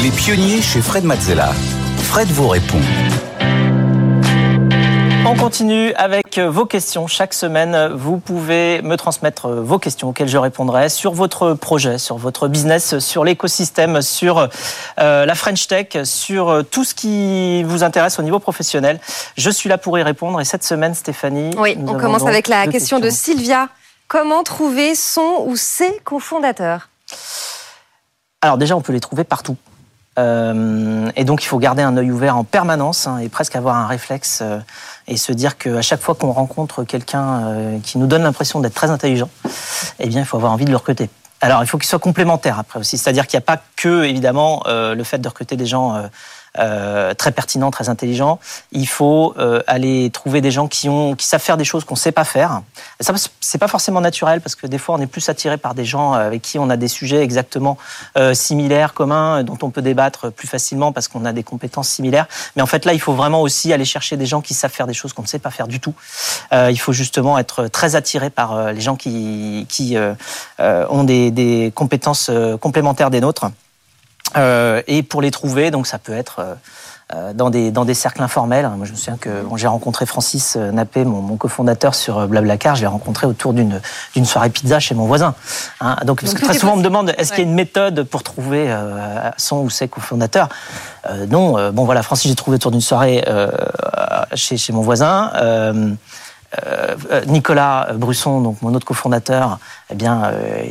Les pionniers chez Fred Mazzella. Fred vous répond. On continue avec vos questions. Chaque semaine, vous pouvez me transmettre vos questions auxquelles je répondrai sur votre projet, sur votre business, sur l'écosystème, sur euh, la French Tech, sur tout ce qui vous intéresse au niveau professionnel. Je suis là pour y répondre. Et cette semaine, Stéphanie. Oui, on commence avec la question de Sylvia. Comment trouver son ou ses cofondateurs? Alors déjà, on peut les trouver partout. Euh, et donc, il faut garder un œil ouvert en permanence hein, et presque avoir un réflexe euh, et se dire qu'à chaque fois qu'on rencontre quelqu'un euh, qui nous donne l'impression d'être très intelligent, eh bien, il faut avoir envie de le recruter. Alors, il faut qu'il soit complémentaire après aussi, c'est-à-dire qu'il n'y a pas que, évidemment, le fait de recruter des gens euh, très pertinent, très intelligent. Il faut euh, aller trouver des gens qui ont, qui savent faire des choses qu'on ne sait pas faire. Et ça, c'est pas forcément naturel parce que des fois, on est plus attiré par des gens avec qui on a des sujets exactement euh, similaires, communs, dont on peut débattre plus facilement parce qu'on a des compétences similaires. Mais en fait, là, il faut vraiment aussi aller chercher des gens qui savent faire des choses qu'on ne sait pas faire du tout. il faut justement être très attiré par les gens qui, qui ont des compétences complémentaires des nôtres. Euh, et pour les trouver, donc ça peut être euh, euh, dans des, dans des cercles informels. Moi, je me souviens que j'ai rencontré Francis Nappé, mon, mon cofondateur sur Blablacar, je l'ai rencontré autour d'une soirée pizza chez mon voisin. Hein, donc, parce que très souvent, on me demande est-ce qu'il y a une méthode pour trouver son ou ses cofondateurs? Non. bon, voilà, Francis, j'ai trouvé autour d'une soirée chez, chez mon voisin. Euh, euh, Nicolas Brusson, donc mon autre cofondateur, eh bien, euh,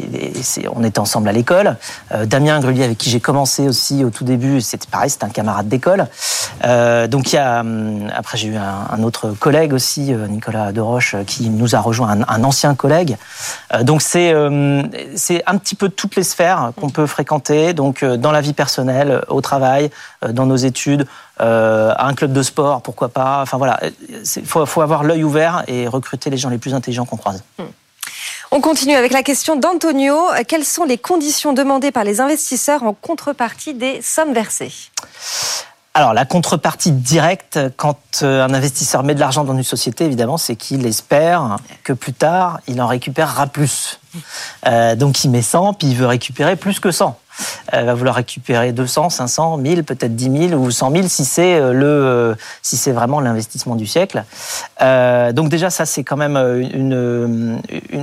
on était ensemble à l'école. Damien Grelier, avec qui j'ai commencé aussi au tout début, c'était pareil, c'était un camarade d'école. donc il y a, hum, après j'ai eu un, autre collègue aussi, Nicolas Deroche, qui nous a rejoint, un, ancien collègue. donc c'est c'est un petit peu toutes les sphères qu'on peut fréquenter, donc dans la vie personnelle, au travail, dans nos études, euh, à un club de sport, pourquoi pas. Enfin voilà, il faut, faut, avoir l'œil ouvert et recruter les gens les plus intelligents qu'on croise. Hmm. On continue avec la question d'Antonio. Quelles sont les conditions demandées par les investisseurs en contrepartie des sommes versées? Alors la contrepartie directe, quand euh, un investisseur met de l'argent dans une société, évidemment, c'est qu'il espère que plus tard, il en récupérera plus. Euh, donc il met 100, puis il veut récupérer plus que 100. Elle va vouloir récupérer 200, 500, 1000, peut-être 10 000 ou 100 000 si c'est euh, le, euh, si c'est vraiment l'investissement du siècle. Euh, donc déjà, ça c'est quand même une,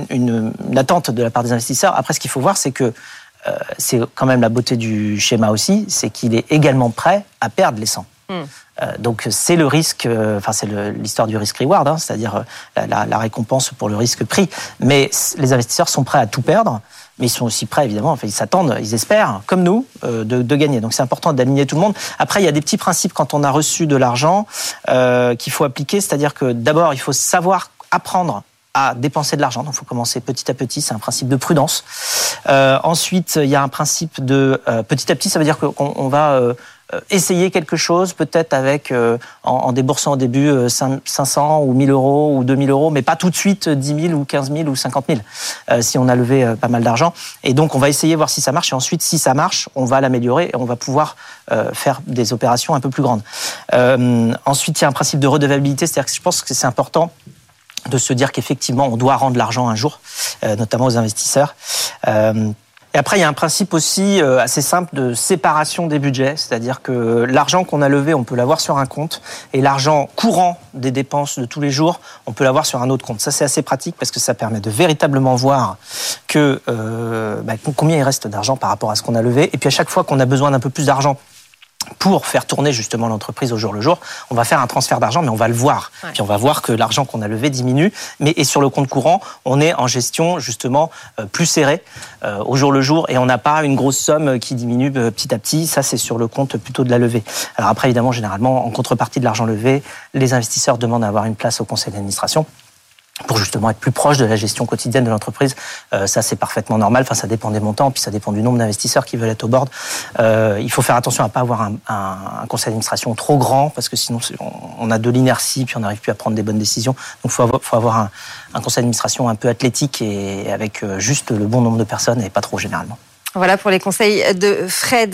une, attente de la part des investisseurs. Après, ce qu'il faut voir, c'est que c'est quand même la beauté du schéma aussi, c'est qu'il est également prêt à perdre les 100. Hmm. donc c'est le risque, enfin c'est l'histoire du risk reward, hein, c'est-à-dire la, la, récompense pour le risque pris. Mais les investisseurs sont prêts à tout perdre mais ils sont aussi prêts, évidemment, enfin, ils s'attendent, ils espèrent, comme nous, euh, de, gagner. Donc c'est important d'aligner tout le monde. Après, il y a des petits principes quand on a reçu de l'argent euh, qu'il faut appliquer, c'est-à-dire que d'abord, il faut savoir apprendre à dépenser de l'argent. Donc, il faut commencer petit à petit. C'est un principe de prudence. Euh, ensuite, il y a un principe de euh, petit à petit. Ça veut dire qu'on va euh, euh, essayer quelque chose, peut-être avec euh, en, déboursant au début 500 euh, ou 1000 euros ou 2000 euros, mais pas tout de suite 10 000 ou 15 000 ou 50 000 si on a levé pas mal d'argent. Et donc on va essayer voir si ça marche et ensuite si ça marche, on va l'améliorer et on va pouvoir faire des opérations un peu plus grandes. ensuite, il y a un principe de redevabilité, c'est-à-dire que je pense que c'est important de se dire qu'effectivement on doit rendre l'argent un jour, notamment aux investisseurs. Et après, il y a un principe aussi euh, assez simple de séparation des budgets, c'est-à-dire que l'argent qu'on a levé, on peut l'avoir sur un compte, et l'argent courant des dépenses de tous les jours, on peut l'avoir sur un autre compte. Ça, c'est assez pratique parce que ça permet de véritablement voir euh, bah, combien il reste d'argent par rapport à ce qu'on a levé. Et puis à chaque fois qu'on a besoin d'un peu plus d'argent pour faire tourner justement l'entreprise au jour le jour, on va faire un transfert d'argent, mais on va le voir. Puis on va voir que l'argent qu'on a levé diminue. Mais et sur le compte courant, on est en gestion justement euh, plus serrée euh, au jour le jour et on n'a pas une grosse somme qui diminue euh, petit à petit. Ça, c'est sur le compte plutôt de la levée. Alors après, évidemment, généralement, en contrepartie de l'argent levé, les investisseurs demandent à avoir une place au conseil d'administration pour justement être plus proche de la gestion quotidienne de l'entreprise. Euh, ça, c'est parfaitement normal. Enfin, ça dépend des montants, puis ça dépend du nombre d'investisseurs qui veulent être au board. Euh, il faut faire attention à pas avoir un, conseil d'administration trop grand, parce que sinon, on a de l'inertie, puis on n'arrive plus à prendre des bonnes décisions. Donc, il faut avoir, faut avoir un, un, conseil d'administration un peu athlétique et avec euh, juste le bon nombre de personnes et pas trop généralement. Voilà pour les conseils de Fred.